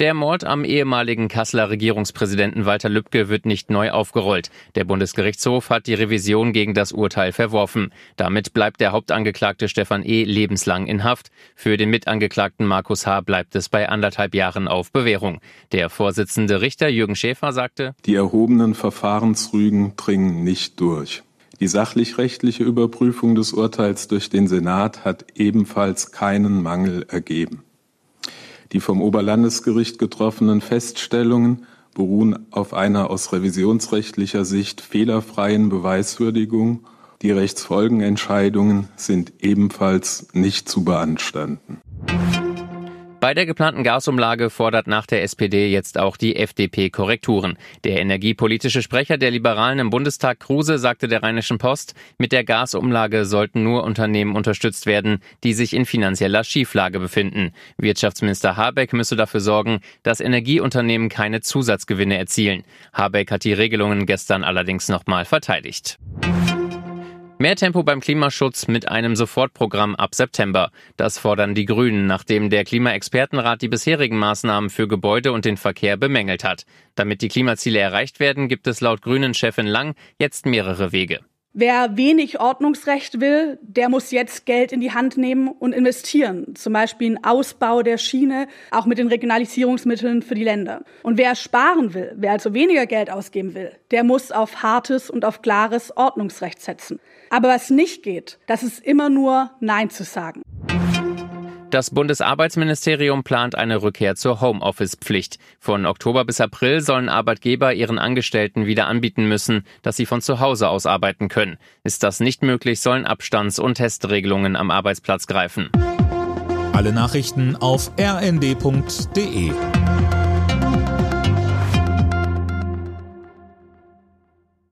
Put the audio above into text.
Der Mord am ehemaligen Kasseler Regierungspräsidenten Walter Lübcke wird nicht neu aufgerollt. Der Bundesgerichtshof hat die Revision gegen das Urteil verworfen. Damit bleibt der Hauptangeklagte Stefan E. lebenslang in Haft. Für den Mitangeklagten Markus H. bleibt es bei anderthalb Jahren auf Bewährung. Der Vorsitzende Richter Jürgen Schäfer sagte, Die erhobenen Verfahrensrügen dringen nicht durch. Die sachlich-rechtliche Überprüfung des Urteils durch den Senat hat ebenfalls keinen Mangel ergeben. Die vom Oberlandesgericht getroffenen Feststellungen beruhen auf einer aus revisionsrechtlicher Sicht fehlerfreien Beweiswürdigung. Die Rechtsfolgenentscheidungen sind ebenfalls nicht zu beanstanden. Bei der geplanten Gasumlage fordert nach der SPD jetzt auch die FDP Korrekturen. Der energiepolitische Sprecher der Liberalen im Bundestag Kruse sagte der Rheinischen Post, mit der Gasumlage sollten nur Unternehmen unterstützt werden, die sich in finanzieller Schieflage befinden. Wirtschaftsminister Habeck müsse dafür sorgen, dass Energieunternehmen keine Zusatzgewinne erzielen. Habeck hat die Regelungen gestern allerdings nochmal verteidigt. Mehr Tempo beim Klimaschutz mit einem Sofortprogramm ab September. Das fordern die Grünen, nachdem der Klimaexpertenrat die bisherigen Maßnahmen für Gebäude und den Verkehr bemängelt hat. Damit die Klimaziele erreicht werden, gibt es laut Grünen-Chefin Lang jetzt mehrere Wege. Wer wenig Ordnungsrecht will, der muss jetzt Geld in die Hand nehmen und investieren. Zum Beispiel in Ausbau der Schiene, auch mit den Regionalisierungsmitteln für die Länder. Und wer sparen will, wer also weniger Geld ausgeben will, der muss auf hartes und auf klares Ordnungsrecht setzen. Aber was nicht geht, das ist immer nur Nein zu sagen. Das Bundesarbeitsministerium plant eine Rückkehr zur Homeoffice-Pflicht. Von Oktober bis April sollen Arbeitgeber ihren Angestellten wieder anbieten müssen, dass sie von zu Hause aus arbeiten können. Ist das nicht möglich, sollen Abstands- und Testregelungen am Arbeitsplatz greifen. Alle Nachrichten auf rnd.de